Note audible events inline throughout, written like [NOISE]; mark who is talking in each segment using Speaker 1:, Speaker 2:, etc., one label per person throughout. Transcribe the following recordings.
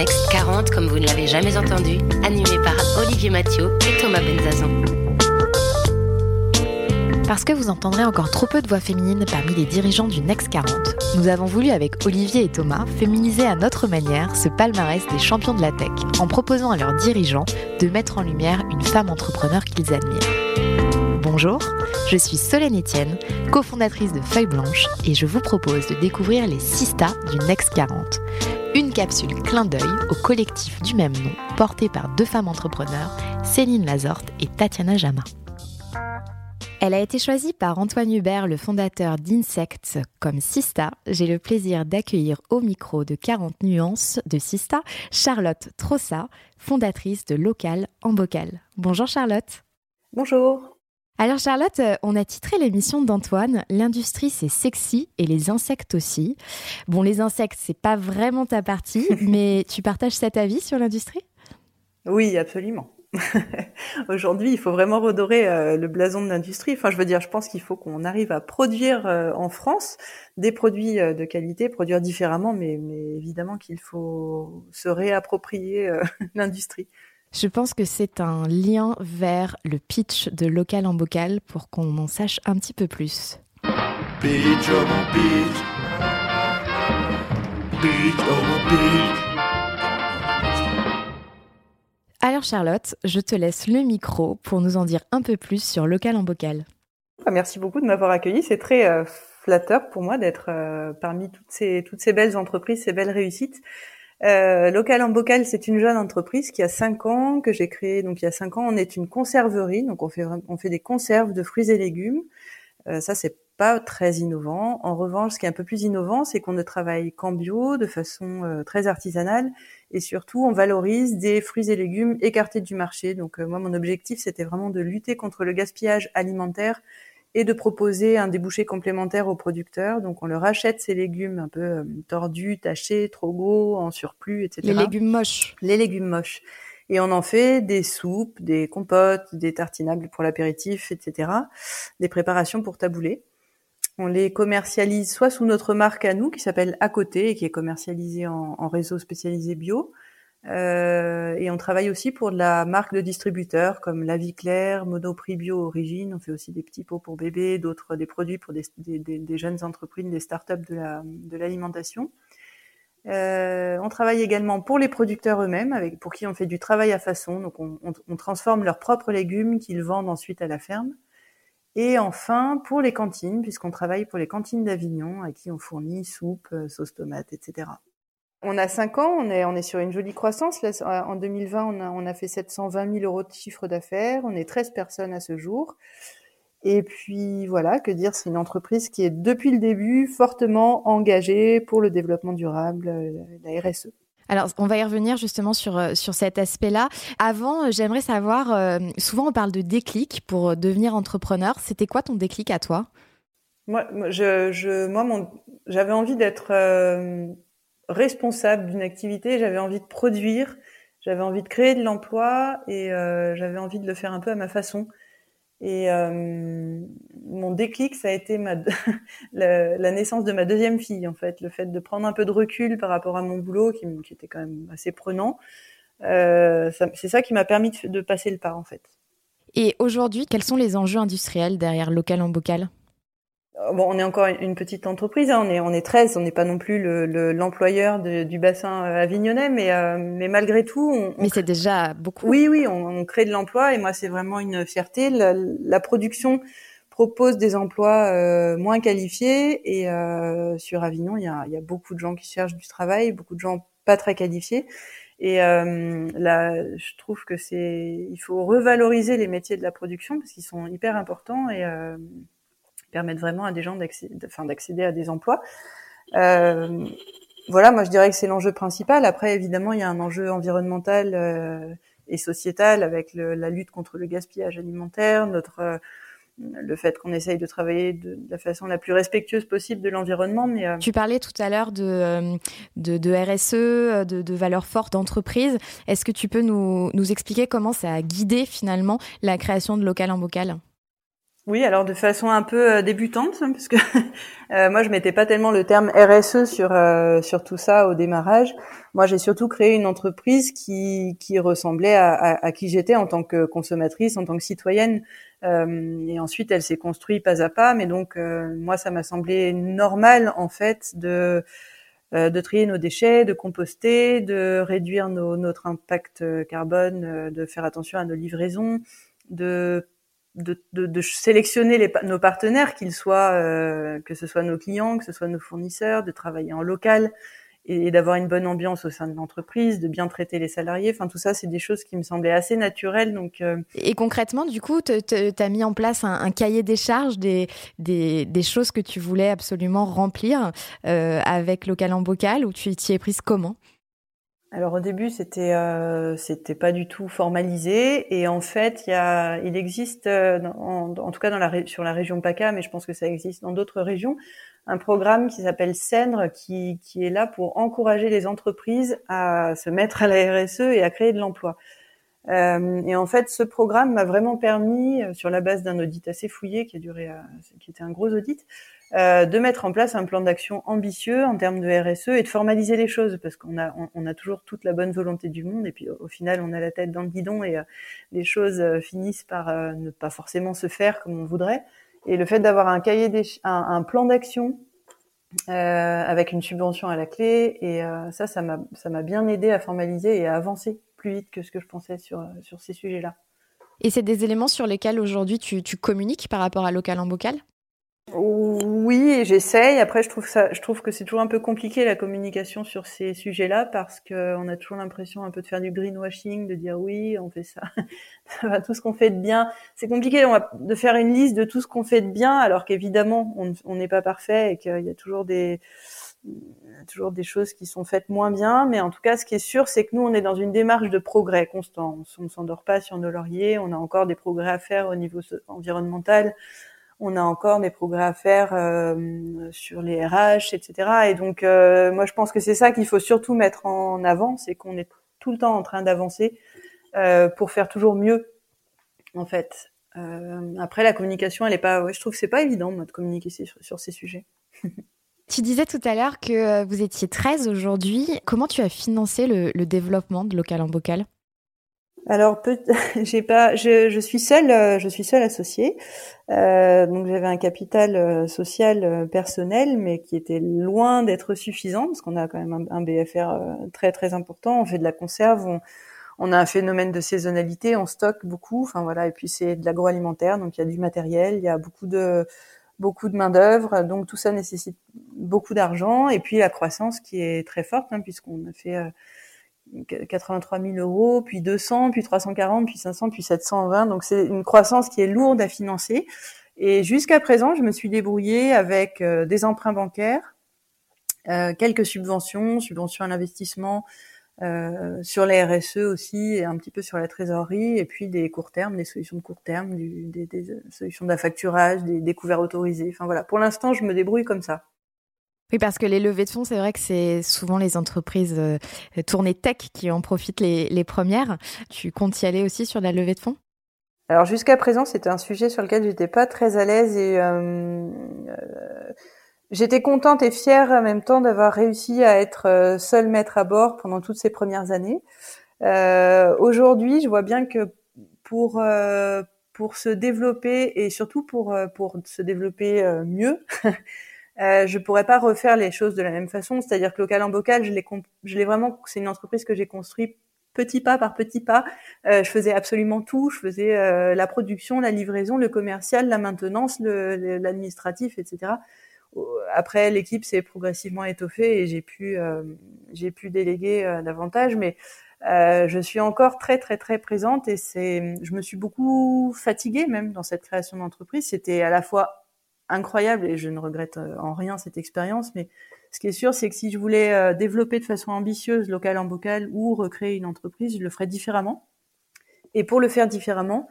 Speaker 1: Next
Speaker 2: 40, comme vous ne l'avez jamais entendu, animé par Olivier Mathieu et Thomas Benzazan.
Speaker 3: Parce que vous entendrez encore trop peu de voix féminines parmi les dirigeants du Next 40, nous avons voulu avec Olivier et Thomas féminiser à notre manière ce palmarès des champions de la tech en proposant à leurs dirigeants de mettre en lumière une femme entrepreneur qu'ils admirent. Bonjour, je suis Solène Etienne, cofondatrice de Feuille Blanche et je vous propose de découvrir les Sista du Next 40. Une capsule clin d'œil au collectif du même nom porté par deux femmes entrepreneurs, Céline Lazorte et Tatiana Jama. Elle a été choisie par Antoine Hubert, le fondateur d'Insects, comme Sista. J'ai le plaisir d'accueillir au micro de 40 nuances de Sista, Charlotte Trossa, fondatrice de Local en Bocal. Bonjour Charlotte.
Speaker 4: Bonjour.
Speaker 3: Alors Charlotte, euh, on a titré l'émission d'Antoine L'industrie c'est sexy et les insectes aussi. Bon, les insectes, c'est pas vraiment ta partie, [LAUGHS] mais tu partages cet avis sur l'industrie?
Speaker 4: Oui, absolument. [LAUGHS] Aujourd'hui, il faut vraiment redorer euh, le blason de l'industrie. Enfin, je veux dire, je pense qu'il faut qu'on arrive à produire euh, en France des produits de qualité, produire différemment, mais, mais évidemment qu'il faut se réapproprier [LAUGHS] l'industrie.
Speaker 3: Je pense que c'est un lien vers le pitch de local en bocal pour qu'on en sache un petit peu plus. Pitch oh mon pitch. Pitch oh mon pitch. Alors Charlotte, je te laisse le micro pour nous en dire un peu plus sur local en bocal.
Speaker 4: Ah, merci beaucoup de m'avoir accueilli. C'est très euh, flatteur pour moi d'être euh, parmi toutes ces, toutes ces belles entreprises, ces belles réussites. Euh, Local en Bocal, c'est une jeune entreprise qui a cinq ans, que j'ai créée. Donc il y a cinq ans, on est une conserverie, donc on fait on fait des conserves de fruits et légumes. Euh, ça c'est pas très innovant. En revanche, ce qui est un peu plus innovant, c'est qu'on ne travaille qu'en bio, de façon euh, très artisanale, et surtout on valorise des fruits et légumes écartés du marché. Donc euh, moi, mon objectif, c'était vraiment de lutter contre le gaspillage alimentaire et de proposer un débouché complémentaire aux producteurs. Donc on leur achète ces légumes un peu euh, tordus, tachés, trop gros, en surplus, etc.
Speaker 3: Les légumes moches.
Speaker 4: Les légumes moches. Et on en fait des soupes, des compotes, des tartinables pour l'apéritif, etc. Des préparations pour tabouler. On les commercialise soit sous notre marque à nous, qui s'appelle À Côté, et qui est commercialisée en, en réseau spécialisé bio, euh, et on travaille aussi pour de la marque de distributeurs comme La Vie Claire, Monoprix Bio Origine. On fait aussi des petits pots pour bébés, d'autres des produits pour des, jeunes entreprises, des startups de, la, de l'alimentation. Euh, on travaille également pour les producteurs eux-mêmes, pour qui on fait du travail à façon. Donc on, on, on transforme leurs propres légumes qu'ils vendent ensuite à la ferme. Et enfin pour les cantines, puisqu'on travaille pour les cantines d'Avignon, à qui on fournit soupe, euh, sauce tomate, etc. On a 5 ans, on est, on est sur une jolie croissance. en 2020, on a, on a fait 720 000 euros de chiffre d'affaires. On est 13 personnes à ce jour. Et puis voilà, que dire, c'est une entreprise qui est depuis le début fortement engagée pour le développement durable, euh, la RSE.
Speaker 3: Alors, on va y revenir justement sur, euh, sur cet aspect-là. Avant, euh, j'aimerais savoir, souvent on parle de déclic pour devenir entrepreneur. C'était quoi ton déclic à toi?
Speaker 4: Moi, je, je, moi j'avais envie d'être responsable d'une activité, j'avais envie de produire, j'avais envie de créer de l'emploi et euh, j'avais envie de le faire un peu à ma façon. Et euh, mon déclic, ça a été [LAUGHS] la, naissance de ma deuxième fille, en fait, le fait de prendre un peu de recul par rapport à mon boulot, qui, était quand même assez prenant. Euh, c'est ça qui m'a permis de, passer le pas, en fait.
Speaker 3: Et aujourd'hui, quels sont les enjeux industriels derrière Local en Bocal?
Speaker 4: Bon, on est encore une petite entreprise, hein, on est on est 13, on n'est pas non plus l'employeur le, du bassin euh, avignonnais, mais euh, mais malgré tout, on,
Speaker 3: mais c'est déjà beaucoup.
Speaker 4: Oui, oui, on, on, crée de l'emploi et moi c'est vraiment une fierté. La, la, production propose des emplois euh, moins qualifiés et euh, sur Avignon, il y a, il y a beaucoup de gens qui cherchent du travail, beaucoup de gens pas très qualifiés. Et euh, là, je trouve que c'est, il faut revaloriser les métiers de la production parce qu'ils sont hyper importants et euh, permettent vraiment à des gens d'accéder, enfin, d'accéder à des emplois. Euh, voilà, moi je dirais que c'est l'enjeu principal. Après, évidemment, il y a un enjeu environnemental euh, et sociétal avec le, la lutte contre le gaspillage alimentaire, notre euh, le fait qu'on essaye de travailler de, la façon la plus respectueuse possible de l'environnement. Mais
Speaker 3: euh, tu parlais tout à l'heure de, de, de, RSE, de, de valeurs fortes d'entreprise. Est-ce que tu peux nous, nous expliquer comment ça a guidé finalement la création de local en bocal?
Speaker 4: Oui, alors de façon un peu euh, débutante, hein, parce que [LAUGHS] euh, moi je mettais pas tellement le terme RSE sur euh, sur tout ça au démarrage. Moi, j'ai surtout créé une entreprise qui qui ressemblait à, à, à qui j'étais en tant que consommatrice, en tant que citoyenne. et ensuite, elle s'est construite pas à pas. Mais donc, moi, ça m'a semblé normal en fait de de trier nos déchets, de composter, de réduire nos, notre impact carbone, de faire attention à nos livraisons, de de, de, de, sélectionner les, nos partenaires, qu'ils soient, euh, que ce soit nos clients, que ce soit nos fournisseurs, de travailler en local et, d'avoir une bonne ambiance au sein de l'entreprise, de bien traiter les salariés. Enfin, tout ça, c'est des choses qui me semblaient assez naturelles. Donc, euh...
Speaker 3: Et concrètement, du coup, tu as mis en place un, un cahier des charges des, des, des, choses que tu voulais absolument remplir euh, avec Local en Bocal, ou tu t'y es prise comment?
Speaker 4: Alors au début c'était euh, c'était pas du tout formalisé et en fait il y a il existe euh, en, tout cas dans la sur la région PACA mais je pense que ça existe dans d'autres régions un programme qui s'appelle CENRE qui qui est là pour encourager les entreprises à se mettre à la RSE et à créer de l'emploi. Euh, et en fait ce programme m'a vraiment permis euh, sur la base d'un audit assez fouillé qui a duré euh, qui était un gros audit euh, de mettre en place un plan d'action ambitieux en termes de RSE et de formaliser les choses parce qu'on a on, a toujours toute la bonne volonté du monde et puis au, final on a la tête dans le guidon et euh, les choses euh, finissent par ne pas forcément se faire comme on voudrait. Et le fait d'avoir un cahier des un, plan d'action avec une subvention à la clé et ça ça m'a ça m'a bien aidé à formaliser et à avancer plus vite que ce que je pensais sur sur ces sujets-là.
Speaker 3: Et c'est des éléments sur lesquels aujourd'hui tu, tu communiques par rapport à local en bocal?
Speaker 4: Oui, j'essaye. Après, je trouve ça, je trouve que c'est toujours un peu compliqué la communication sur ces sujets-là parce qu'on a toujours l'impression un peu de faire du greenwashing, de dire oui, on fait ça, [LAUGHS] tout ce qu'on fait de bien. C'est compliqué de faire une liste de tout ce qu'on fait de bien, alors qu'évidemment, on n'est pas parfait et qu'il y a toujours des toujours des choses qui sont faites moins bien. Mais en tout cas, ce qui est sûr, c'est que nous, on est dans une démarche de progrès constant. On ne s'endort pas sur nos lauriers. On a encore des progrès à faire au niveau environnemental on a encore des progrès à faire euh, sur les RH, etc. Et donc, euh, moi, je pense que c'est ça qu'il faut surtout mettre en avant, c'est qu'on est tout le temps en train d'avancer euh, pour faire toujours mieux, en fait. après, la communication, elle est pas. Ouais, je trouve que c'est pas évident de communiquer sur ces sujets. [LAUGHS]
Speaker 3: Tu disais tout à l'heure que vous étiez 13 aujourd'hui. Comment tu as financé le, le développement de Local en Bocal?
Speaker 4: Alors, [LAUGHS] j'ai pas, je, je, suis seule, euh, je suis seule associée. Euh, donc j'avais un capital euh, social euh, personnel, mais qui était loin d'être suffisant parce qu'on a quand même un, BFR très très important. On fait de la conserve, on, on, a un phénomène de saisonnalité, on stocke beaucoup. Enfin voilà, et puis c'est de l'agroalimentaire, donc il y a du matériel, il y a beaucoup de beaucoup de main d'œuvre, donc tout ça nécessite beaucoup d'argent. Et puis la croissance qui est très forte, hein, puisqu'on a fait 83 000 euros, puis 200, puis 340, puis 500, puis 720. Donc c'est une croissance qui est lourde à financer. Et jusqu'à présent, je me suis débrouillée avec euh, des emprunts bancaires, euh, quelques subventions, subventions à l'investissement, euh, sur les RSE aussi, et un petit peu sur la trésorerie, et puis des courts termes, des solutions de court terme, du, des, des, solutions d'affacturage, des découvertes autorisées. Enfin voilà, pour l'instant, je me débrouille comme ça.
Speaker 3: Oui, parce que les levées de fonds, c'est vrai que c'est souvent les entreprises euh, tournées tech qui en profitent les, les, premières. Tu comptes y aller aussi sur la levée de fonds?
Speaker 4: Alors jusqu'à présent, c'était un sujet sur lequel j'étais pas très à l'aise et euh, j'étais contente et fière en même temps d'avoir réussi à être euh, seule maître à bord pendant toutes ces premières années. Euh, Aujourd'hui, je vois bien que pour pour se développer et surtout pour pour se développer mieux. [LAUGHS] Euh, je pourrais pas refaire les choses de la même façon. C'est-à-dire que local en bocal, je l'ai, je l'ai vraiment, c'est une entreprise que j'ai construite petit pas par petit pas. Euh, je faisais absolument tout. Je faisais euh, la production, la livraison, le commercial, la maintenance, le, l'administratif, etc. Après, l'équipe s'est progressivement étoffée et j'ai pu, euh, j'ai pu déléguer euh, davantage, mais je suis encore très très très présente et c'est, je me suis beaucoup fatiguée même dans cette création d'entreprise. C'était à la fois incroyable et je ne regrette euh, en rien cette expérience, mais Ce qui est sûr, c'est que si je voulais euh, développer de façon ambitieuse local en bocal ou recréer une entreprise, je le ferais différemment. Et pour le faire différemment,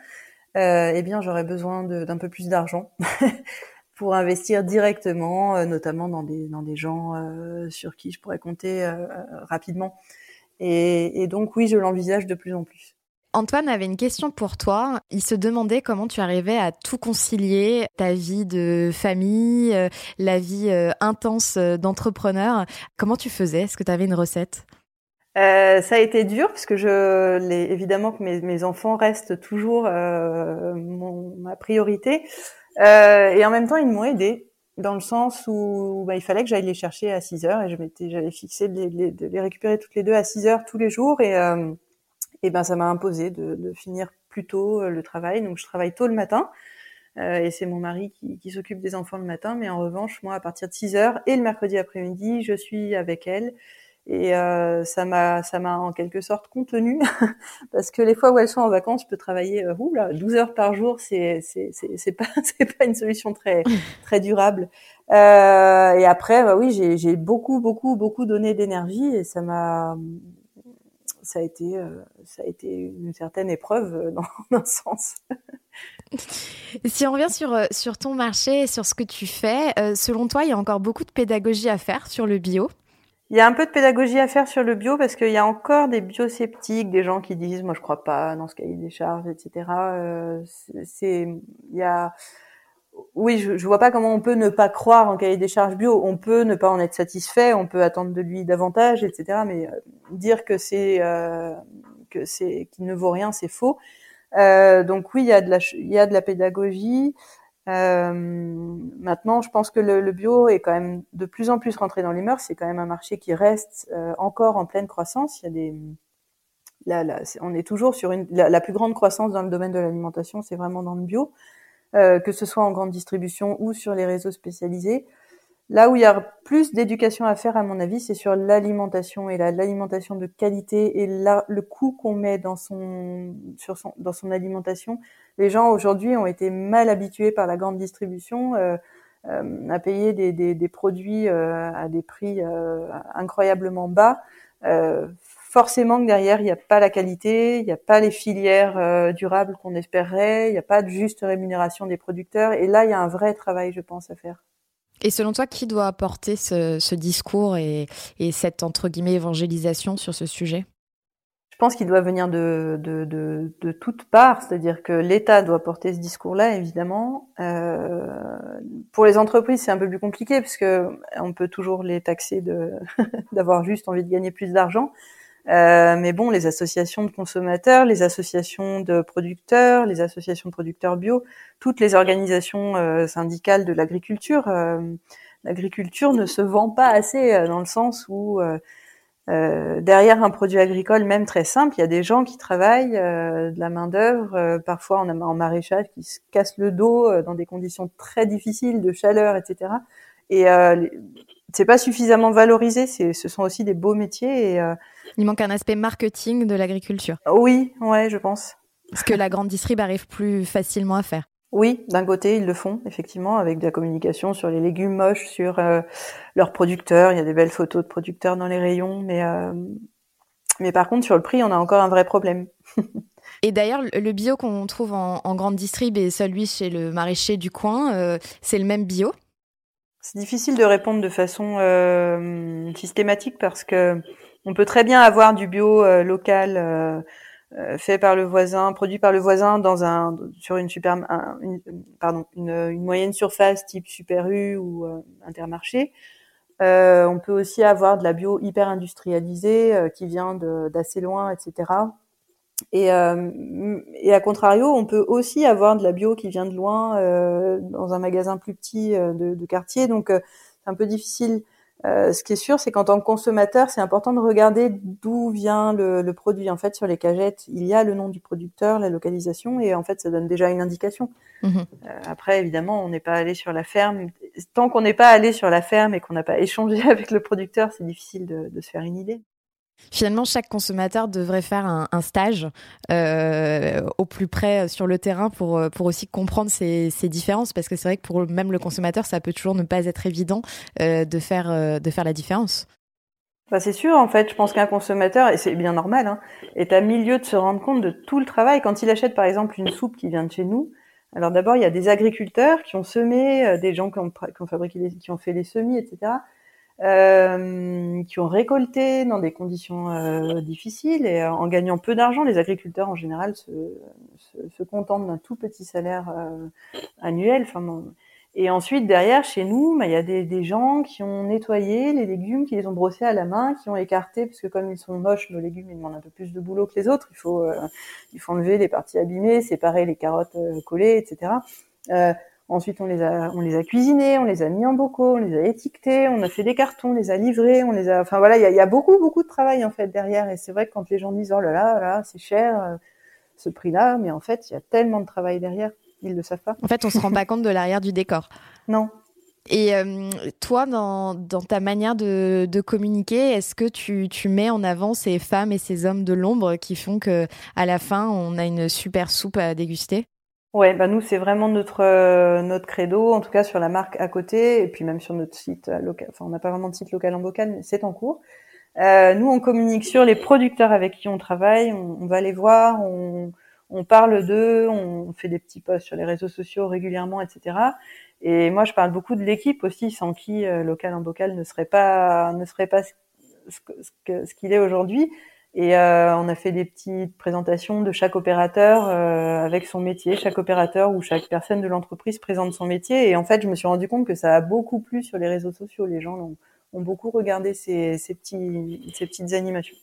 Speaker 4: euh, eh bien, j'aurais besoin d'un peu plus d'argent [LAUGHS] pour investir directement, euh, notamment dans des dans des gens euh, sur qui je pourrais compter euh, rapidement. Et, et donc oui, je l'envisage de plus en plus.
Speaker 3: Antoine avait une question pour toi. Il se demandait comment tu arrivais à tout concilier, ta vie de famille, la vie intense d'entrepreneur. Comment tu faisais? Est-ce que tu avais une recette?
Speaker 4: Euh, ça a été dur parce que je, les, évidemment que mes, mes, enfants restent toujours euh, mon, ma priorité euh, et en même temps ils m'ont aidé dans le sens où bah, il fallait que j'aille les chercher à 6 heures et je m'étais j'avais fixé de les, récupérer toutes les deux à 6 heures tous les jours et et ben ça m'a imposé de, finir plus tôt euh, le travail. Donc je travaille tôt le matin. Euh, et c'est mon mari qui, qui s'occupe des enfants le matin, mais en revanche, moi, à partir de 6 heures et le mercredi après-midi, je suis avec elle. Et euh, ça m'a, ça m'a en quelque sorte contenu [LAUGHS] parce que les fois où elles sont en vacances, je peux travailler euh, là, 12 heures par jour. C'est, c'est, c'est, pas, [LAUGHS] c'est pas une solution très, très durable. Euh, et après, bah oui, j'ai, j'ai beaucoup, beaucoup, beaucoup donné d'énergie et ça m'a, ça a été, euh, ça a été une certaine épreuve dans, [LAUGHS] un sens.
Speaker 3: si on revient sur, sur ton marché, sur ce que tu fais, selon toi, il y a encore beaucoup de pédagogie à faire sur le bio
Speaker 4: il y a un peu de pédagogie à faire sur le bio parce qu'il y a encore des biosceptiques, des gens qui disent moi je crois pas dans ce cahier des charges, etc. Euh, c'est il y a oui, je, je vois pas comment on peut ne pas croire en cahier des charges bio. On peut ne pas en être satisfait, on peut attendre de lui davantage, etc. Mais euh, dire que c'est euh, que c'est qu'il ne vaut rien, c'est faux. Donc oui, il y a de la il y a de la pédagogie. Euh, maintenant, je pense que le, le, bio est quand même de plus en plus rentré dans les mœurs. C'est quand même un marché qui reste euh, encore en pleine croissance. Il y a des là, là, on est toujours sur une la, plus grande croissance dans le domaine de l'alimentation, c'est vraiment dans le bio. Euh, que ce soit en grande distribution ou sur les réseaux spécialisés. Là où il y a plus d'éducation à faire, à mon avis, c'est sur l'alimentation et l'alimentation de qualité et le coût qu'on met dans son, sur son, dans son alimentation. Les gens aujourd'hui ont été mal habitués par la grande distribution euh, euh, à payer des, des, des produits euh, à des prix euh, incroyablement bas forcément que derrière, il n'y a pas la qualité, il n'y a pas les filières euh, durables qu'on espérerait, il n'y a pas de juste rémunération des producteurs. Et là, il y a un vrai travail, je pense, à faire.
Speaker 3: Et selon toi, qui doit apporter ce, discours et, et, cette, entre guillemets, évangélisation sur ce sujet?
Speaker 4: Je pense qu'il doit venir de, de, de, de toutes parts, c'est-à-dire que l'État doit porter ce discours-là, évidemment. Euh, pour les entreprises, c'est un peu plus compliqué, parce que on peut toujours les taxer [LAUGHS] d'avoir juste envie de gagner plus d'argent. Euh, mais bon, les associations de consommateurs, les associations de producteurs, les associations de producteurs bio, toutes les organisations euh, syndicales de l'agriculture, euh, l'agriculture ne se vend pas assez dans le sens où derrière un produit agricole, même très simple, il y a des gens qui travaillent, de la main d'œuvre, parfois en, en, maraîchage, qui se cassent le dos dans des conditions très difficiles de chaleur, etc. Et c'est pas suffisamment valorisé. ce sont aussi des beaux métiers et
Speaker 3: il manque un aspect marketing de l'agriculture.
Speaker 4: Oui, ouais, je pense.
Speaker 3: Ce que la grande distrib arrive plus facilement à faire.
Speaker 4: Oui, d'un côté, ils le font, effectivement, avec de la communication sur les légumes moches, sur euh, leurs producteurs. Il y a des belles photos de producteurs dans les rayons, mais, euh, mais par contre, sur le prix, on a encore un vrai problème. [LAUGHS]
Speaker 3: et d'ailleurs, le bio qu'on trouve en, en, grande distrib et celui chez le maraîcher du coin, euh, c'est le même bio?
Speaker 4: C'est difficile de répondre de façon euh, systématique parce que on peut très bien avoir du bio euh, local euh, euh, fait par le voisin, produit par le voisin dans un sur une super pardon une, une, moyenne surface type Super U ou Intermarché. on peut aussi avoir de la bio hyper industrialisée qui vient d'assez loin, etc. Et, euh, et à contrario, on peut aussi avoir de la bio qui vient de loin euh, dans un magasin plus petit de, de, quartier. Donc, c'est un peu difficile euh, ce qui est sûr, c'est qu'en tant que consommateur, c'est important de regarder d'où vient le, le, produit. En fait, sur les cagettes, il y a le nom du producteur, la localisation, et en fait, ça donne déjà une indication. Mmh. Euh, après, évidemment, on n'est pas allé sur la ferme. Tant qu'on n'est pas allé sur la ferme et qu'on n'a pas [LAUGHS] échangé avec le producteur, c'est difficile de, de, se faire une idée.
Speaker 3: Finalement, chaque consommateur devrait faire un, stage euh, au plus près sur le terrain pour, pour aussi comprendre ces, ces différences, parce que c'est vrai que pour même le consommateur, ça peut toujours ne pas être évident euh, de, faire, euh, de faire la différence.
Speaker 4: Bah c'est sûr, en fait, je pense qu'un consommateur, et c'est bien normal, hein, est à milieu de se rendre compte de tout le travail. Quand il achète, par exemple, une soupe qui vient de chez nous, alors d'abord, il y a des agriculteurs qui ont semé, des gens qui ont fabriqué, qui ont fait les semis, etc euh, qui ont récolté dans des conditions euh, difficiles et en gagnant peu d'argent. Les agriculteurs en général se, se, se contentent d'un tout petit salaire euh, annuel. Enfin, et ensuite derrière, chez nous, bah, il y a des, des, gens qui ont nettoyé les légumes, qui les ont brossés à la main, qui ont écarté parce que comme ils sont moches, nos légumes ils demandent un peu plus de boulot que les autres. Il faut euh, il faut enlever les parties abîmées, séparer les carottes collées, etc. Euh, Ensuite, on les a, on les a cuisinés, on les a mis en bocaux, on les a étiquetés, on a fait des cartons, on les a livrés, on les a, enfin voilà, il y a, beaucoup, beaucoup de travail en fait derrière. Et c'est vrai que quand les gens disent oh là là, là c'est cher, euh, ce prix-là, mais en fait, il y a tellement de travail derrière, ils le savent pas.
Speaker 3: En fait, on se rend pas compte de l'arrière du décor. [LAUGHS]
Speaker 4: Non.
Speaker 3: Et euh, toi, dans, dans, ta manière de, de communiquer, est-ce que tu, tu, mets en avant ces femmes et ces hommes de l'ombre qui font que à la fin, on a une super soupe à déguster?
Speaker 4: Ouais, bah nous c'est vraiment notre euh, notre credo, en tout cas sur la marque à côté, et puis même sur notre site euh, local. Enfin, on n'a pas vraiment de site local en bocal, mais c'est en cours. Euh, nous, on communique sur les producteurs avec qui on travaille, on, va les voir, on, on parle d'eux, on fait des petits posts sur les réseaux sociaux régulièrement, etc. Et moi, je parle beaucoup de l'équipe aussi, sans qui euh, local en bocal ne serait pas ne serait pas ce, ce, ce qu'il est aujourd'hui. Et euh, on a fait des petites présentations de chaque opérateur euh, avec son métier, chaque opérateur ou chaque personne de l'entreprise présente son métier. Et en fait, je me suis rendu compte que ça a beaucoup plu sur les réseaux sociaux. Les gens ont, ont beaucoup regardé ces, ces, petits, ces petites animations.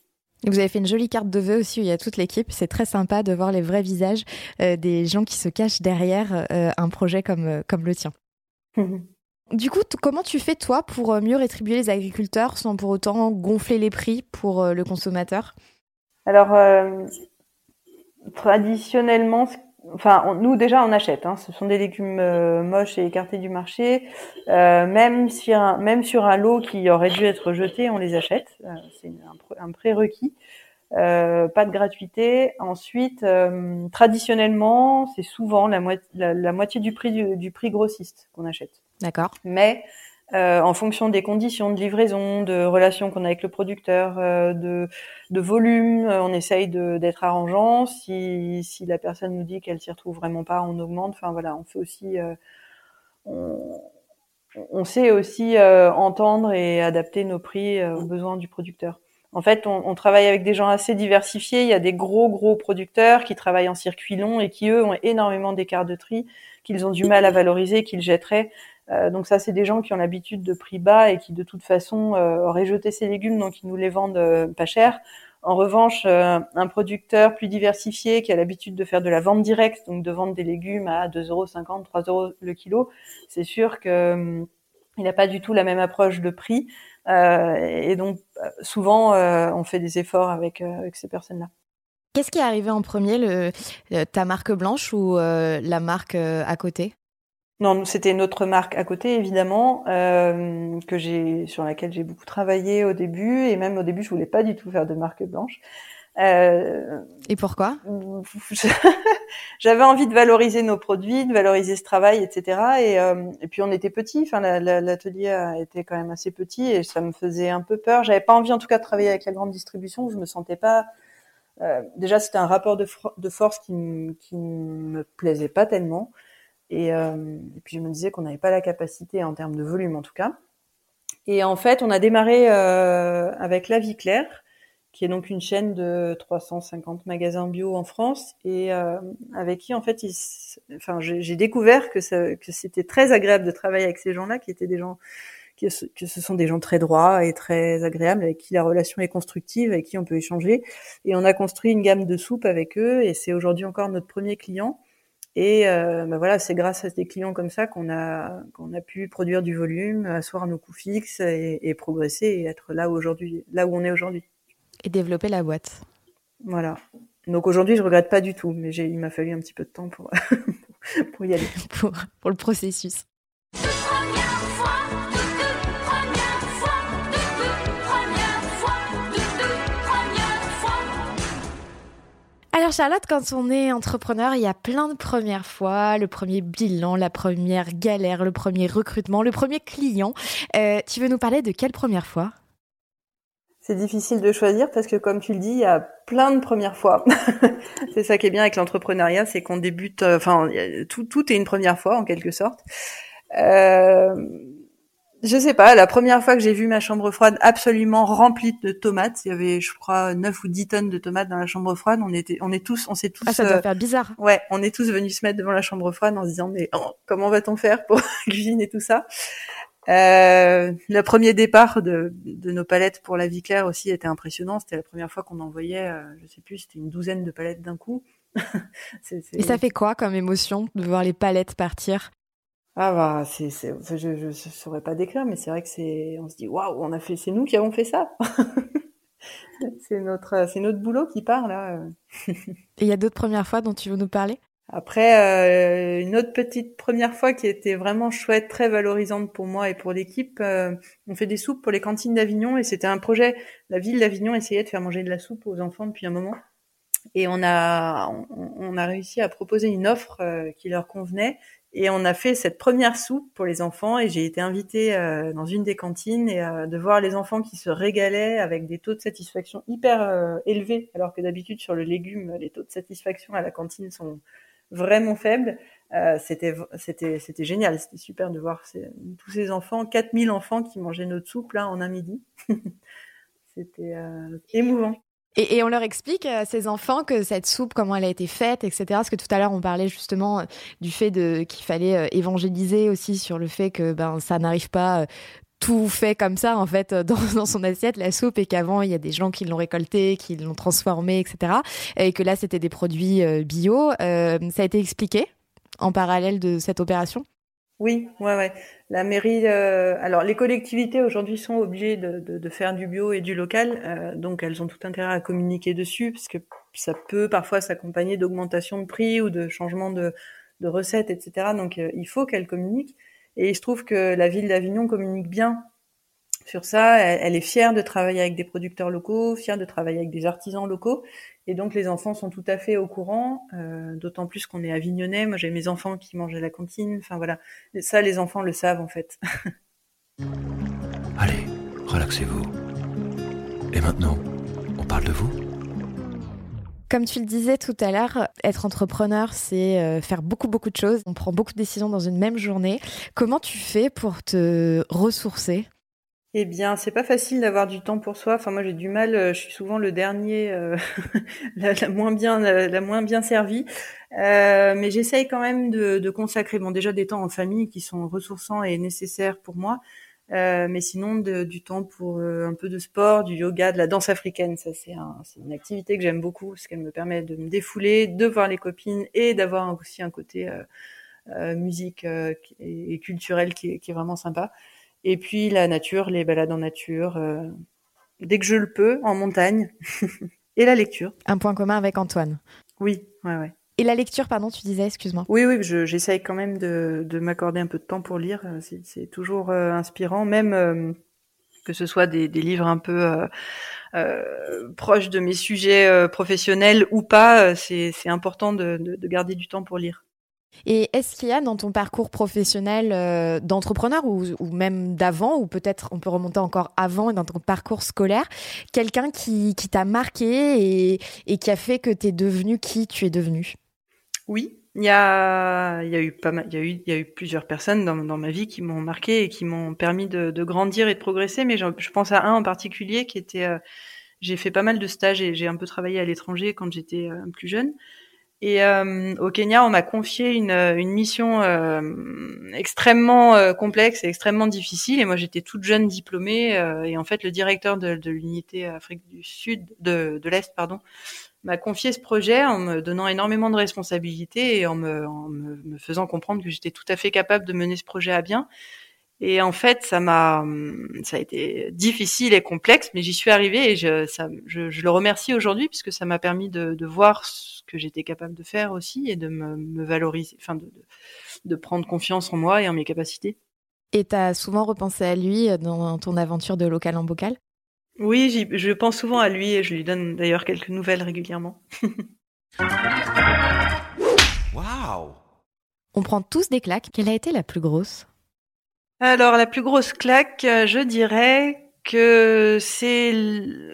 Speaker 3: Vous avez fait une jolie carte de vœux aussi où il y a toute l'équipe. C'est très sympa de voir les vrais visages euh, des gens qui se cachent derrière un projet comme, comme le tien. [LAUGHS] Du coup, comment tu fais toi pour euh, mieux rétribuer les agriculteurs sans pour autant gonfler les prix pour euh, le consommateur?
Speaker 4: Alors, euh, traditionnellement, enfin, nous déjà on achète. Hein, ce sont des légumes moches et écartés du marché. même sur un, lot qui aurait dû être jeté, on les achète. C'est un prérequis. Euh, pas de gratuité. Ensuite, traditionnellement, c'est souvent la, la, moitié du prix du, du prix grossiste qu'on achète.
Speaker 3: D'accord.
Speaker 4: Mais euh, en fonction des conditions de livraison, de relations qu'on a avec le producteur, euh, de, de, volume, euh, on essaye d'être arrangeant. Si, si la personne nous dit qu'elle s'y retrouve vraiment pas, on augmente. Enfin voilà, on fait aussi, euh, on, on, sait aussi entendre et adapter nos prix aux besoins du producteur. En fait, on, travaille avec des gens assez diversifiés. Il y a des gros gros producteurs qui travaillent en circuit long et qui eux ont énormément d'écarts de tri qu'ils ont du mal à valoriser, qu'ils jetteraient. Euh, donc ça, c'est des gens qui ont l'habitude de prix bas et qui de toute façon euh, auraient jeté ces légumes, donc ils nous les vendent euh, pas cher. En revanche, un producteur plus diversifié qui a l'habitude de faire de la vente directe, donc de vendre des légumes à 2,50 euros, 3 euros le kilo, c'est sûr que hum, n'a pas du tout la même approche de prix. Et donc souvent, on fait des efforts avec, avec ces personnes-là.
Speaker 3: Qu'est-ce qui est arrivé en premier, le, ta marque blanche ou la marque à côté?
Speaker 4: Non, c'était notre marque à côté, évidemment, euh, que j'ai sur laquelle j'ai beaucoup travaillé au début, et même au début, je voulais pas du tout faire de marque blanche.
Speaker 3: Euh, et pourquoi? [LAUGHS]
Speaker 4: J'avais envie de valoriser nos produits, de valoriser ce travail, etc. Et, euh, et puis on était petit. Enfin, l'atelier a été quand même assez petit, et ça me faisait un peu peur. J'avais pas envie, en tout cas, de travailler avec la grande distribution. Je me sentais pas. Euh, déjà, c'était un rapport de, de force qui, qui me plaisait pas tellement. Et, et, puis je me disais qu'on n'avait pas la capacité en termes de volume en tout cas. Et en fait, on a démarré avec La Vie Claire, qui est donc une chaîne de 350 magasins bio en France, et euh, avec qui en fait, il, enfin, j'ai découvert que, que c'était très agréable de travailler avec ces gens-là, qui étaient des gens que ce, que ce sont des gens très droits et très agréables, avec qui la relation est constructive, avec qui on peut échanger. Et on a construit une gamme de soupes avec eux, et c'est aujourd'hui encore notre premier client. Et euh, bah voilà, c'est grâce à des clients comme ça qu'on a qu'on a pu produire du volume, asseoir nos coûts fixes et, et progresser et être là aujourd'hui, là où on est aujourd'hui.
Speaker 3: Et développer la boîte.
Speaker 4: Voilà. Donc aujourd'hui, je regrette pas du tout, mais il m'a fallu un petit peu de temps pour [LAUGHS] pour y aller. [LAUGHS]
Speaker 3: pour, pour le processus. Alors Charlotte, quand on est entrepreneur, il y a plein de premières fois, le premier bilan, la première galère, le premier recrutement, le premier client. Euh, tu veux nous parler de quelle première fois?
Speaker 4: C'est difficile de choisir parce que comme tu le dis, il y a plein de premières fois. [LAUGHS] c'est ça qui est bien avec l'entrepreneuriat, c'est qu'on débute, euh, enfin tout, tout est une première fois en quelque sorte. Euh, je sais pas, la première fois que j'ai vu ma chambre froide absolument remplie de tomates, il y avait, je crois, 9 ou 10 tonnes de tomates dans la chambre froide. On était, on est tous, on s'est tous.
Speaker 3: Ah, ça doit euh, faire bizarre.
Speaker 4: Ouais, on est tous venus se mettre devant la chambre froide en se disant, mais oh, comment va-t-on faire pour [LAUGHS] cuisiner tout ça? Euh, Le premier départ de, de, nos palettes pour la vie claire aussi était impressionnant. C'était la première fois qu'on envoyait, euh, je sais plus, c'était une douzaine de palettes d'un coup. [LAUGHS]
Speaker 3: Et ça fait quoi comme émotion de voir les palettes partir?
Speaker 4: Ah bah c'est c'est je, je, saurais pas décrire mais c'est vrai que c'est on se dit waouh on a fait c'est nous qui avons fait ça [LAUGHS] c'est notre c'est notre boulot qui part là
Speaker 3: et il y a d'autres premières fois dont tu veux nous parler?
Speaker 4: Après euh, une autre petite première fois qui était vraiment chouette très valorisante pour moi et pour l'équipe euh, on fait des soupes pour les cantines d'Avignon et c'était un projet. La ville d'Avignon essayait de faire manger de la soupe aux enfants depuis un moment et on a on, a réussi à proposer une offre euh, qui leur convenait et on a fait cette première soupe pour les enfants et j'ai été invitée euh, dans une des cantines et euh, de voir les enfants qui se régalaient avec des taux de satisfaction hyper élevés, alors que d'habitude sur le légume, les taux de satisfaction à la cantine sont vraiment faibles. c'était c'était c'était génial, c'était super de voir tous ces enfants, 4000 enfants qui mangeaient notre soupe là en un midi. [LAUGHS] c'était émouvant.
Speaker 3: Et, on leur explique à ces enfants que cette soupe, comment elle a été faite, etc. Parce que tout à l'heure, on parlait justement euh, du fait qu'il fallait euh, évangéliser aussi sur le fait que ben, ça n'arrive pas euh, tout fait comme ça en fait [LAUGHS] dans, son assiette la soupe et qu'avant il y a des gens qui l'ont récolté, qui l'ont transformé, etc. Et que là c'était des produits bio. ça a été expliqué en parallèle de cette opération?
Speaker 4: Oui, ouais, ouais. La mairie, euh, alors les collectivités aujourd'hui sont obligées de, faire du bio et du local, euh, donc elles ont tout intérêt à communiquer dessus, parce que ça peut parfois s'accompagner d'augmentation de prix ou de changement de, de recettes, etc. Donc euh, il faut qu'elles communiquent. Et il se trouve que la ville d'Avignon communique bien sur ça. Elle, est fière de travailler avec des producteurs locaux, fière de travailler avec des artisans locaux. Et donc les enfants sont tout à fait au courant, euh, d'autant plus qu'on est avignonnais. Moi j'ai mes enfants qui mangent à la cantine. Enfin voilà, ça les enfants le savent en fait. [LAUGHS]
Speaker 1: Allez, relaxez-vous. Et maintenant, on parle de vous?
Speaker 3: Comme tu le disais tout à l'heure, être entrepreneur, c'est euh, faire beaucoup, beaucoup de choses. On prend beaucoup de décisions dans une même journée. Comment tu fais pour te ressourcer?
Speaker 4: Eh bien, c'est pas facile d'avoir du temps pour soi. Enfin, moi, j'ai du mal. Euh, je suis souvent le dernier, euh, [LAUGHS] la, moins bien, la, servie. Mais j'essaye quand même de, de, consacrer, bon, déjà des temps en famille qui sont ressourçants et nécessaires pour moi. Euh, mais sinon, de, du temps pour un peu de sport, du yoga, de la danse africaine. Ça, c'est un, une activité que j'aime beaucoup parce qu'elle me permet de me défouler, de voir les copines et d'avoir aussi un côté musique et, culturel qui qui est vraiment sympa. Et puis la nature, les balades en nature, euh, dès que je le peux, en montagne. [LAUGHS] et la lecture.
Speaker 3: Un point commun avec Antoine.
Speaker 4: Oui, ouais, ouais.
Speaker 3: Et la lecture, pardon, tu disais, excuse-moi.
Speaker 4: Oui, oui, j'essaye quand même de, de m'accorder un peu de temps pour lire. C'est toujours euh, inspirant, même euh, que ce soit des, des livres un peu euh, proches de mes sujets professionnels ou pas. C'est important de, de, de garder du temps pour lire.
Speaker 3: Et est-ce qu'il y a dans ton parcours professionnel d'entrepreneur ou, même d'avant, ou peut-être on peut remonter encore avant dans ton parcours scolaire, quelqu'un qui, t'a marqué et, qui a fait que tu es devenu qui tu es devenu?
Speaker 4: Oui, il y a, y a eu pas mal, y a y a eu plusieurs personnes dans, ma vie qui m'ont marqué et qui m'ont permis de, grandir et de progresser, mais je, pense à un en particulier qui était, euh, j'ai fait pas mal de stages et j'ai un peu travaillé à l'étranger quand j'étais euh, plus jeune. Et euh, au Kenya, on m'a confié une, une mission euh, extrêmement euh, complexe et extrêmement difficile. Et moi, j'étais toute jeune diplômée. et en fait, le directeur de, de l'unité Afrique du Sud, de, de l'Est, pardon, m'a confié ce projet en me donnant énormément de responsabilités et en me, faisant comprendre que j'étais tout à fait capable de mener ce projet à bien. Et en fait, ça m'a, ça a été difficile et complexe, mais j'y suis arrivée et je, je, le remercie aujourd'hui puisque ça m'a permis de, voir ce que j'étais capable de faire aussi et de me, valoriser, enfin de, de, de, prendre confiance en moi et en mes capacités.
Speaker 3: Et tu as souvent repensé à lui dans ton aventure de local en bocal?
Speaker 4: Oui, je pense souvent à lui et je lui donne d'ailleurs quelques nouvelles régulièrement. [LAUGHS]
Speaker 1: Waouh
Speaker 3: On prend tous des claques. Quelle a été la plus grosse?
Speaker 4: Alors, la plus grosse claque, euh, je dirais que c'est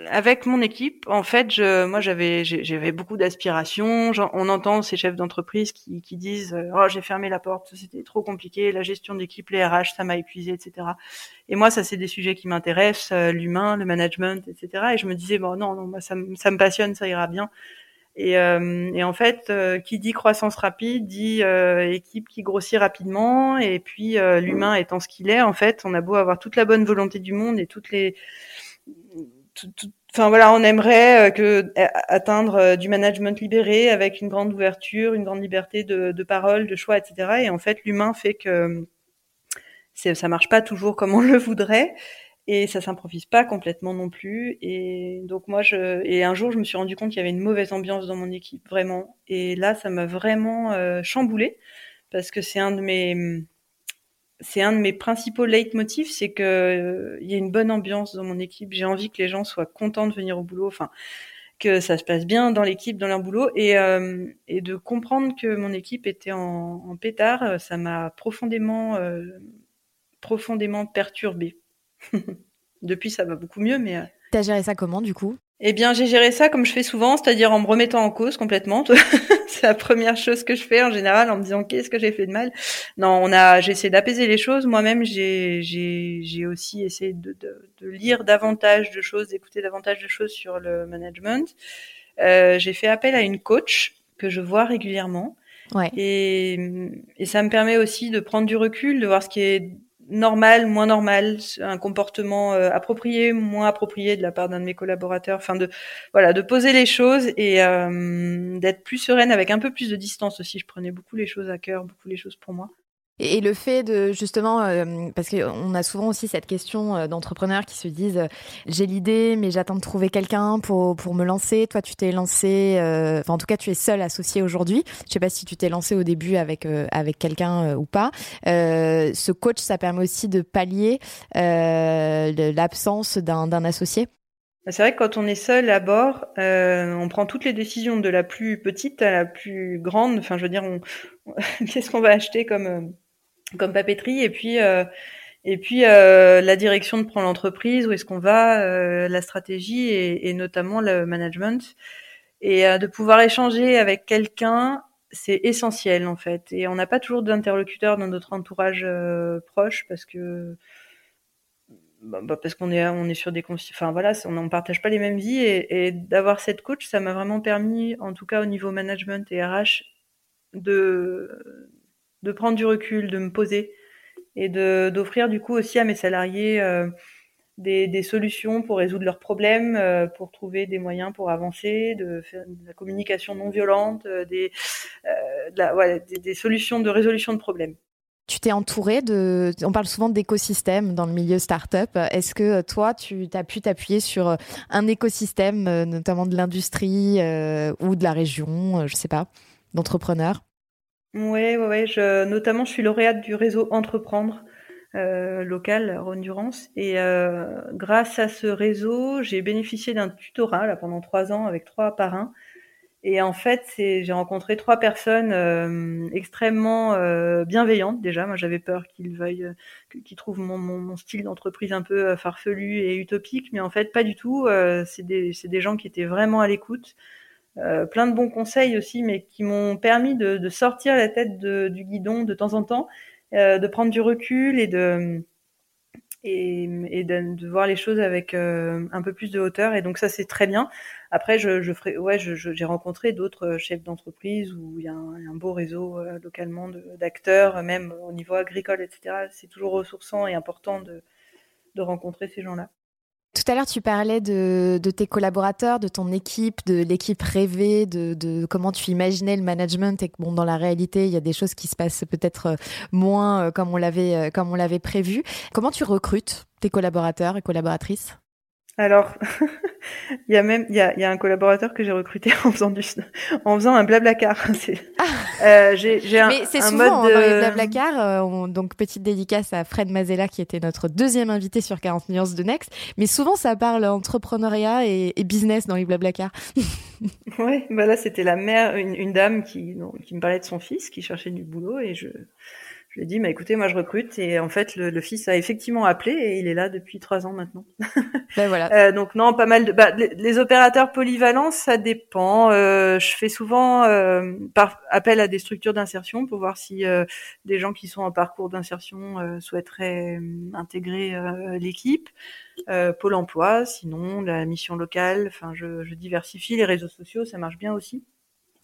Speaker 4: avec mon équipe. En fait, je, moi, j'avais, j'avais beaucoup d'aspirations. On entend ces chefs d'entreprise qui, qui disent euh, "Oh, j'ai fermé la porte, c'était trop compliqué, la gestion d'équipe, les RH, ça m'a épuisé, etc." Et moi, ça, c'est des sujets qui m'intéressent, euh, l'humain, le management, etc. Et je me disais "Bon, non, non, moi, ça, ça me passionne, ça ira bien." Et, euh, et, en fait, euh, qui dit croissance rapide dit euh, équipe qui grossit rapidement. Et puis l'humain étant ce qu'il est, en fait, on a beau avoir toute la bonne volonté du monde et toutes les, enfin voilà, on aimerait que atteindre du management libéré avec une grande ouverture, une grande liberté de, de parole, de choix, etc. Et en fait, l'humain fait que ça marche pas toujours comme on le voudrait et ça s'improvise pas complètement non plus. Et donc moi je et un jour je me suis rendu compte qu'il y avait une mauvaise ambiance dans mon équipe vraiment. Et là ça m'a vraiment euh, chamboulé parce que c'est un de mes c'est un de mes principaux leitmotifs c'est que euh, il y a une bonne ambiance dans mon équipe. J'ai envie que les gens soient contents de venir au boulot. Enfin que ça se passe bien dans l'équipe dans leur boulot. Et euh, de comprendre que mon équipe était en, en pétard ça m'a profondément profondément perturbée [LAUGHS] Depuis, ça va beaucoup mieux, mais. Euh,
Speaker 3: T'as géré ça comment, du coup?
Speaker 4: Eh bien, j'ai géré ça comme je fais souvent, c'est-à-dire en me remettant en cause complètement. [LAUGHS] c'est la première chose que je fais en général, en me disant qu'est-ce que j'ai fait de mal? Non, on a, j'ai essayé d'apaiser les choses. Moi-même, j'ai, j'ai, j'ai aussi essayé de, de, de, lire davantage de choses, d'écouter davantage de choses sur le management. Euh, j'ai fait appel à une coach que je vois régulièrement.
Speaker 3: Ouais.
Speaker 4: Et, et ça me permet aussi de prendre du recul, de voir ce qui est normal, moins normal, un comportement euh, approprié, moins approprié de la part d'un de mes collaborateurs. Enfin de voilà, de poser les choses et euh, d'être plus sereine avec un peu plus de distance aussi. Je prenais beaucoup les choses à cœur, beaucoup les choses pour moi.
Speaker 3: Et le fait de justement, euh, parce qu'on a souvent aussi cette question euh, d'entrepreneurs qui se disent euh, j'ai l'idée, mais j'attends de trouver quelqu'un pour pour me lancer. Toi, tu t'es lancé, enfin en tout cas, tu es seul associé aujourd'hui. Je sais pas si tu t'es lancé au début avec avec quelqu'un ou pas. ce coach, ça permet aussi de pallier l'absence d'un associé.
Speaker 4: C'est vrai que quand on est seul à bord, on prend toutes les décisions de la plus petite à la plus grande. Enfin, je veux dire, [LAUGHS] qu'est-ce qu'on va acheter comme comme papeterie et puis euh, et puis euh, la direction de prendre l'entreprise, où est-ce qu'on va, euh, la stratégie et, notamment le management et de pouvoir échanger avec quelqu'un, c'est essentiel en fait. Et on n'a pas toujours d'interlocuteurs dans notre entourage proche parce que bah, bah, parce qu'on est on est sur des enfin voilà on ne partage pas les mêmes vies et d'avoir cette coach ça m'a vraiment permis en tout cas au niveau management et RH de de prendre du recul, de me poser et de d'offrir du coup aussi à mes salariés euh, des, des, solutions pour résoudre leurs problèmes, euh, pour trouver des moyens pour avancer, de faire de la communication non violente, euh, des, des, des, solutions de résolution de problèmes.
Speaker 3: Tu t'es entouré de. On parle souvent d'écosystème dans le milieu startup. Est-ce que toi, tu as pu t'appuyer sur un écosystème, notamment de l'industrie ou de la région, je sais pas, d'entrepreneurs?
Speaker 4: Ouais, ouais. Je, notamment, je suis lauréate du réseau Entreprendre euh, local, Endurance. Et euh, grâce à ce réseau, j'ai bénéficié d'un tutorat là, pendant trois ans avec trois parrains. Et en fait, j'ai rencontré trois personnes euh, extrêmement bienveillantes déjà. Moi, j'avais peur qu'ils veuillent, qu'ils trouvent mon, mon, mon, style d'entreprise un peu farfelu et utopique, mais en fait, pas du tout. c'est des, c'est des gens qui étaient vraiment à l'écoute. Euh, plein de bons conseils aussi, mais qui m'ont permis de, sortir la tête du guidon de temps en temps, euh, de prendre du recul et de et, de, voir les choses avec euh, un peu plus de hauteur. Et donc ça, c'est très bien. Après, je, je ferai, ouais, j'ai je, rencontré d'autres chefs d'entreprise où il y a un, beau réseau localement d'acteurs, même au niveau agricole, etc. C'est toujours ressourçant et important de, de rencontrer ces gens-là.
Speaker 3: Tout à l'heure, tu parlais de, de, tes collaborateurs, de ton équipe, de l'équipe rêvée, de, de, comment tu imaginais le management et que bon, dans la réalité, il y a des choses qui se passent peut-être euh, moins euh, comme on l'avait euh, comme on l'avait prévu. Comment tu recrutes tes collaborateurs et collaboratrices?
Speaker 4: Alors, [LAUGHS] il y a même il y a, y a, un collaborateur que j'ai recruté [LAUGHS] en faisant du en faisant un blablacar. [LAUGHS] C'est ah. Euh, j'ai un,
Speaker 3: Mais c'est souvent
Speaker 4: mode
Speaker 3: dans les
Speaker 4: de...
Speaker 3: Blablacar, euh, on- donc petite dédicace à Fred Mazella qui était notre deuxième invité sur 40 nuances de Next. Mais souvent ça parle entrepreneuriat et, et business dans les Blablacar.
Speaker 4: Ouais, bah là c'était la mère, une, une dame qui, non, qui me parlait de son fils qui cherchait du boulot et je, je lui ai dit, bah écoutez, moi je recrute et en fait le, le fils a effectivement appelé et il est là depuis trois ans maintenant. [LAUGHS]
Speaker 3: Ben voilà.
Speaker 4: Euh, donc non, pas mal de. Bah, les, les opérateurs polyvalents, ça dépend. Euh, je fais souvent euh, par appel à des structures d'insertion pour voir si euh, des gens qui sont en parcours d'insertion euh, souhaiteraient euh, intégrer euh, l'équipe. Euh, Pôle Emploi, sinon la mission locale. Enfin, je, je diversifie les réseaux sociaux, ça marche bien aussi.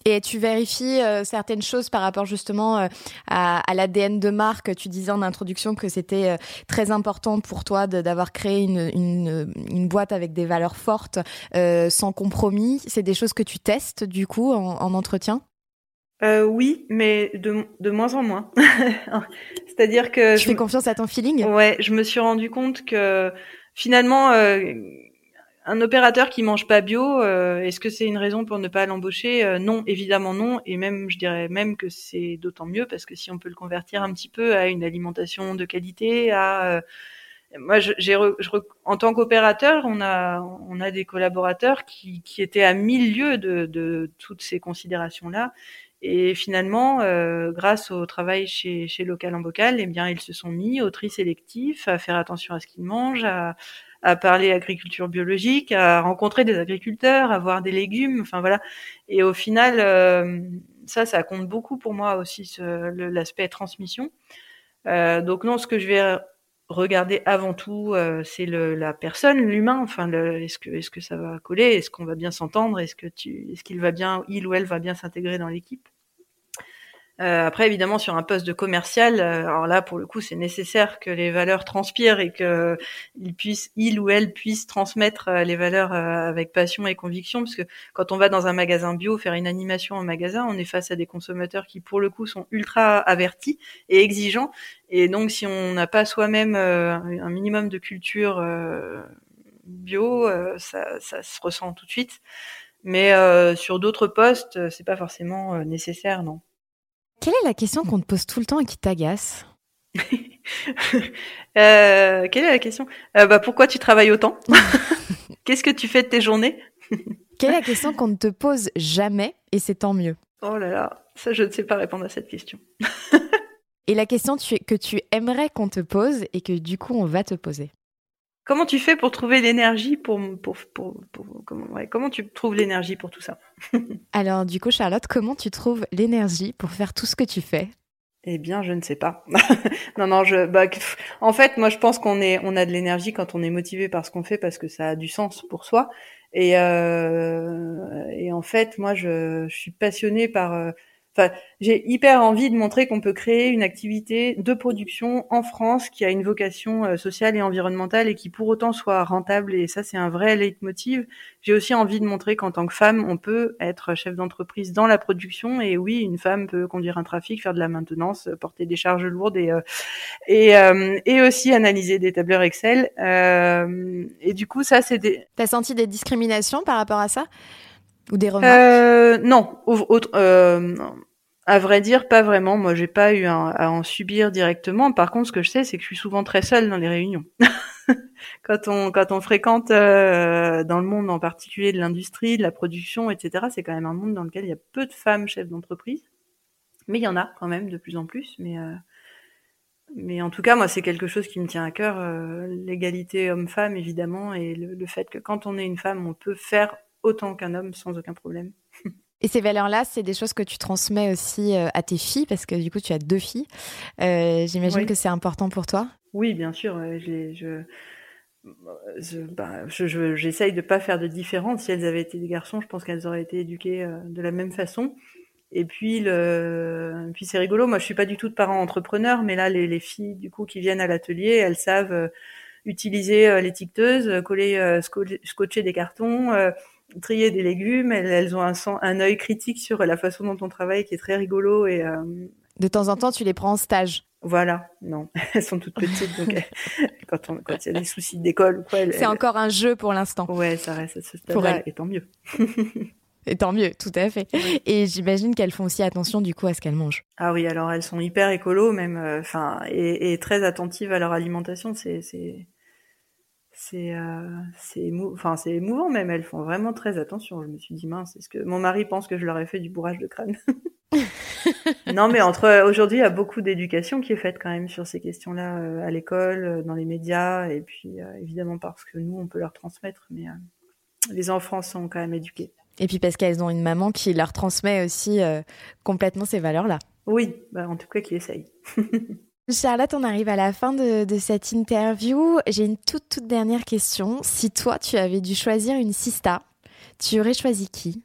Speaker 3: Et tu vérifies euh, certaines choses par rapport justement euh, à, à l'ADN de marque. Tu disais en introduction que c'était euh, très important pour toi d'avoir créé une, une, une boîte avec des valeurs fortes, euh, sans compromis. C'est des choses que tu testes du coup en, en entretien?
Speaker 4: Euh, oui, mais de, de moins en moins. [LAUGHS] C'est-à-dire que
Speaker 3: Je
Speaker 4: je
Speaker 3: fais confiance à ton feeling?
Speaker 4: Ouais, je me suis rendu compte que finalement, euh, un opérateur qui mange pas bio, euh, est-ce que c'est une raison pour ne pas l'embaucher? Euh, Non, évidemment non. Et même, je dirais même que c'est d'autant mieux parce que si on peut le convertir un petit peu à une alimentation de qualité, à euh, moi, je- re- je en tant qu'opérateur, on a on a des collaborateurs qui qui étaient à mille lieues de de toutes ces considérations là. Et finalement, grâce au travail chez, chez Local en Bocal, eh bien, ils se sont mis au tri sélectif, à faire attention à ce qu'ils mangent, à, à parler agriculture biologique, à rencontrer des agriculteurs, à voir des légumes, enfin voilà. Et au final, euh, ça, ça compte beaucoup pour moi aussi, l'aspect transmission. Euh, donc non, ce que je vais regarder avant tout, euh, c'est la personne, l'humain. Enfin, est-ce que est-ce que ça va coller Est-ce qu'on va bien s'entendre Est-ce est-ce qu'il va bien, il ou elle va bien s'intégrer dans l'équipe Euh, Après, évidemment, sur un poste de commercial, euh, alors là, pour le coup, c'est nécessaire que les valeurs transpirent et que il ou elle puisse transmettre euh, les valeurs euh, avec passion et conviction, parce que quand on va dans un magasin bio faire une animation en magasin, on est face à des consommateurs qui, pour le coup, sont ultra avertis et exigeants. Et donc, si on n'a pas soi-même euh, un minimum de culture euh, bio, ça, ça se ressent tout de suite. Mais sur d'autres postes, c'est pas forcément nécessaire, non.
Speaker 3: Quelle est la question qu'on te pose tout le temps et qui t'agace [LAUGHS]
Speaker 4: Euh, quelle est la question? Euh, bah, Pourquoi tu travailles autant? [LAUGHS] Qu'est-ce que tu fais de tes journées?
Speaker 3: Quelle est la question qu'on ne te pose jamais et c'est tant mieux?
Speaker 4: Oh là là, ça je ne sais pas répondre à cette question. [LAUGHS]
Speaker 3: Et la question tu- que tu aimerais qu'on te pose et que du coup on va te poser
Speaker 4: Comment tu fais pour trouver l'énergie pour, pour, pour, pour- comment, ouais, comment tu trouves l'énergie pour tout ça? [LAUGHS]
Speaker 3: Alors du coup Charlotte, comment tu trouves l'énergie pour faire tout ce que tu fais?
Speaker 4: Eh bien, je ne sais pas. [LAUGHS] non, non, je, bah, pff, en fait, moi, je pense qu'on est, on a de l'énergie quand on est motivé par ce qu'on fait parce que ça a du sens pour soi. Et, euh, et en fait, moi, je, je suis passionnée par. Enfin, j'ai hyper envie de montrer qu'on peut créer une activité de production en France qui a une vocation euh, sociale et environnementale et qui pour autant soit rentable. Et ça, c'est un vrai leitmotiv. J'ai aussi envie de montrer qu'en tant que femme, on peut être chef d'entreprise dans la production. Et oui, une femme peut conduire un trafic, faire de la maintenance, euh, porter des charges lourdes et euh, et, et aussi analyser des tableurs Excel. Et du coup, ça, c'est des
Speaker 3: T'as senti des discriminations par rapport à ça?
Speaker 4: Euh, non, euh, à vrai dire, pas vraiment. Moi, j'ai pas eu à en subir directement. Par contre, ce que je sais, c'est que je suis souvent très seule dans les réunions. [LAUGHS] quand on fréquente euh, dans le monde, en particulier de l'industrie, de la production, etc. C'est quand même un monde dans lequel il y a peu de femmes chefs d'entreprise, mais il y en a quand même de plus en plus. Mais euh, mais en tout cas, moi, c'est quelque chose qui me tient à cœur, euh, l'égalité homme-femme, évidemment, et le fait que quand on est une femme, on peut faire autant qu'un homme sans aucun problème.
Speaker 3: Et ces valeurs-là, c'est des choses que tu transmets aussi euh, à tes filles, parce que du coup, tu as deux filles. Euh, J'imagine
Speaker 4: Oui.
Speaker 3: que c'est important pour toi.
Speaker 4: Oui, bien sûr, je les- je, je, bah, je, je- j'essaye de pas faire de différence. Si elles avaient été des garçons, je pense qu'elles auraient été éduquées euh, de la même façon. Et puis le, puis c'est rigolo. Moi, je suis pas du tout de parents entrepreneurs, mais là, les, les filles du coup qui viennent à l'atelier, elles savent utiliser l'étiqueteuse, coller, sco- scotcher des cartons, trier des légumes. Elles, elles ont un, sens- un œil critique sur la façon dont on travaille, qui est très rigolo. Et euh,
Speaker 3: De temps en temps, tu les prends en stage.
Speaker 4: voilà, non, [LAUGHS] elles sont toutes petites, donc [LAUGHS] euh, quand il y a des soucis d'école ou quoi,
Speaker 3: C'est encore un jeu pour l'instant.
Speaker 4: Ouais, ça reste à ce
Speaker 3: Pour
Speaker 4: stade-là, et tant mieux.
Speaker 3: Et tant mieux, tout à fait. Et j'imagine qu'elles font aussi attention du coup à ce qu'elles mangent.
Speaker 4: Ah oui, alors elles sont hyper écolo même, enfin et, et, très attentives à leur alimentation. C'est c'est euh, c'est enfin émouvant même. Elles font vraiment très attention. Je me suis dit mince, est-ce que mon mari pense que je leur ai fait du bourrage de crâne? [LAUGHS] Non, mais entre aujourd'hui, il y a beaucoup d'éducation qui est faite quand même sur ces questions-là euh, à l'école, euh, dans les médias, et puis euh, évidemment parce que nous, on peut leur transmettre, mais les enfants sont quand même éduqués.
Speaker 3: Et puis parce qu'elles ont une maman qui leur transmet aussi complètement ces valeurs-là.
Speaker 4: Oui, bah, en tout cas qui essaye. [LAUGHS]
Speaker 3: Charlotte, on arrive à la fin de, cette interview. J'ai une toute toute dernière question. Si toi, tu avais dû choisir une sista, tu aurais choisi qui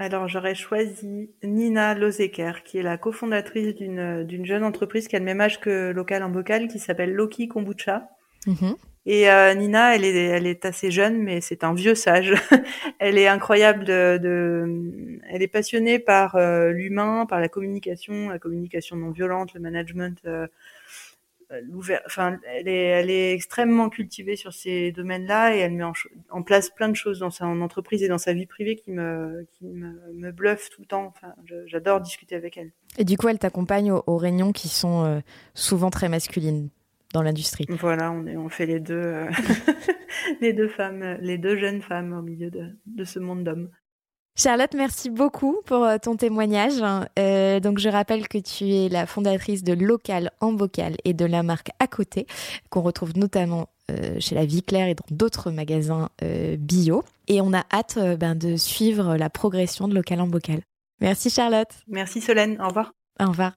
Speaker 4: alors j'aurais choisi Nina Lozeker, qui est la cofondatrice d'une d'une jeune entreprise qui a le même âge que Local en Bocal, qui s'appelle Loki Kombucha. Mhm. Et euh, Nina, elle est elle est assez jeune, mais c'est un vieux sage. [LAUGHS] elle est incroyable de, de elle est passionnée par euh, l'humain, par la communication, la communication non violente, le management. Euh, enfin, elle est, elle est extrêmement cultivée sur ces domaines-là et elle met en, place plein de choses dans sa entreprise et dans sa vie privée qui me, qui me, me bluffe tout le temps. Enfin, j'adore discuter avec elle.
Speaker 3: Et du coup, elle t'accompagne aux, réunions qui sont souvent très masculines dans l'industrie.
Speaker 4: Voilà, on, est, on fait les deux, euh, [LAUGHS] les deux femmes, les deux jeunes femmes au milieu de, de ce monde d'hommes.
Speaker 3: Charlotte, merci beaucoup pour euh, ton témoignage. Euh, donc, je rappelle que tu es la fondatrice de Local en Bocal et de la marque à côté, qu'on retrouve notamment euh, chez la Vie Claire et dans d'autres magasins bio. Et on a hâte ben, de suivre la progression de Local en Bocal. Merci Charlotte.
Speaker 4: Merci Solène. Au revoir.
Speaker 3: Au revoir.